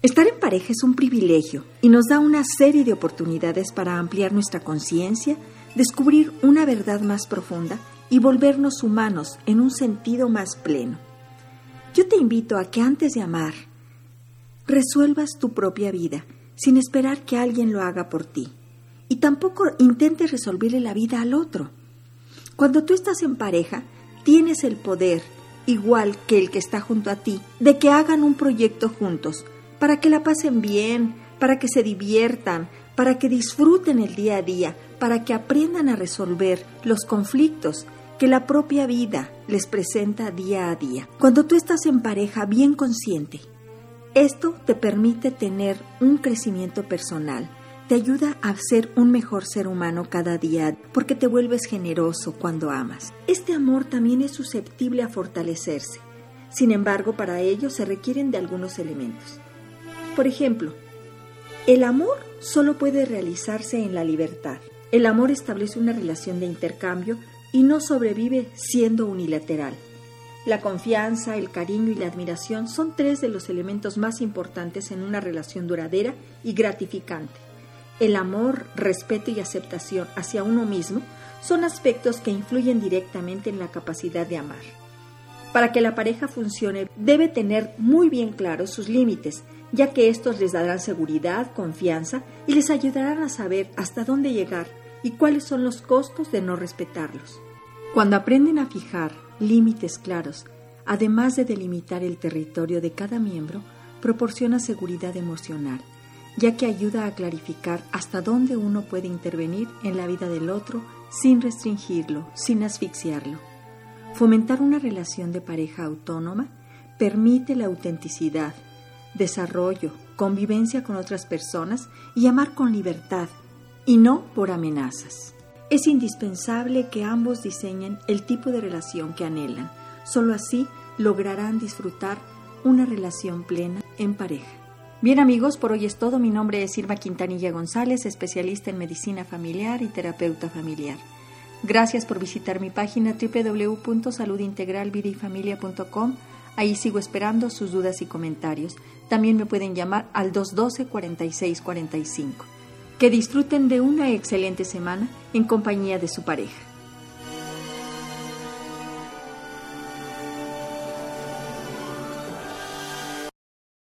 Estar en pareja es un privilegio y nos da una serie de oportunidades para ampliar nuestra conciencia, descubrir una verdad más profunda y volvernos humanos en un sentido más pleno. Yo te invito a que antes de amar, resuelvas tu propia vida sin esperar que alguien lo haga por ti. Y tampoco intentes resolverle la vida al otro. Cuando tú estás en pareja, tienes el poder, igual que el que está junto a ti, de que hagan un proyecto juntos, para que la pasen bien, para que se diviertan, para que disfruten el día a día, para que aprendan a resolver los conflictos que la propia vida les presenta día a día. Cuando tú estás en pareja bien consciente, esto te permite tener un crecimiento personal, te ayuda a ser un mejor ser humano cada día porque te vuelves generoso cuando amas. Este amor también es susceptible a fortalecerse. Sin embargo, para ello se requieren de algunos elementos. Por ejemplo, el amor solo puede realizarse en la libertad. El amor establece una relación de intercambio y no sobrevive siendo unilateral. La confianza, el cariño y la admiración son tres de los elementos más importantes en una relación duradera y gratificante. El amor, respeto y aceptación hacia uno mismo son aspectos que influyen directamente en la capacidad de amar. Para que la pareja funcione debe tener muy bien claros sus límites, ya que estos les darán seguridad, confianza y les ayudarán a saber hasta dónde llegar y cuáles son los costos de no respetarlos. Cuando aprenden a fijar límites claros, además de delimitar el territorio de cada miembro, proporciona seguridad emocional, ya que ayuda a clarificar hasta dónde uno puede intervenir en la vida del otro sin restringirlo, sin asfixiarlo. Fomentar una relación de pareja autónoma permite la autenticidad, desarrollo, convivencia con otras personas y amar con libertad y no por amenazas. Es indispensable que ambos diseñen el tipo de relación que anhelan. Solo así lograrán disfrutar una relación plena en pareja. Bien amigos, por hoy es todo. Mi nombre es Irma Quintanilla González, especialista en medicina familiar y terapeuta familiar. Gracias por visitar mi página www.saludintegralvidifamilia.com. Ahí sigo esperando sus dudas y comentarios. También me pueden llamar al 212 4645. Que disfruten de una excelente semana en compañía de su pareja.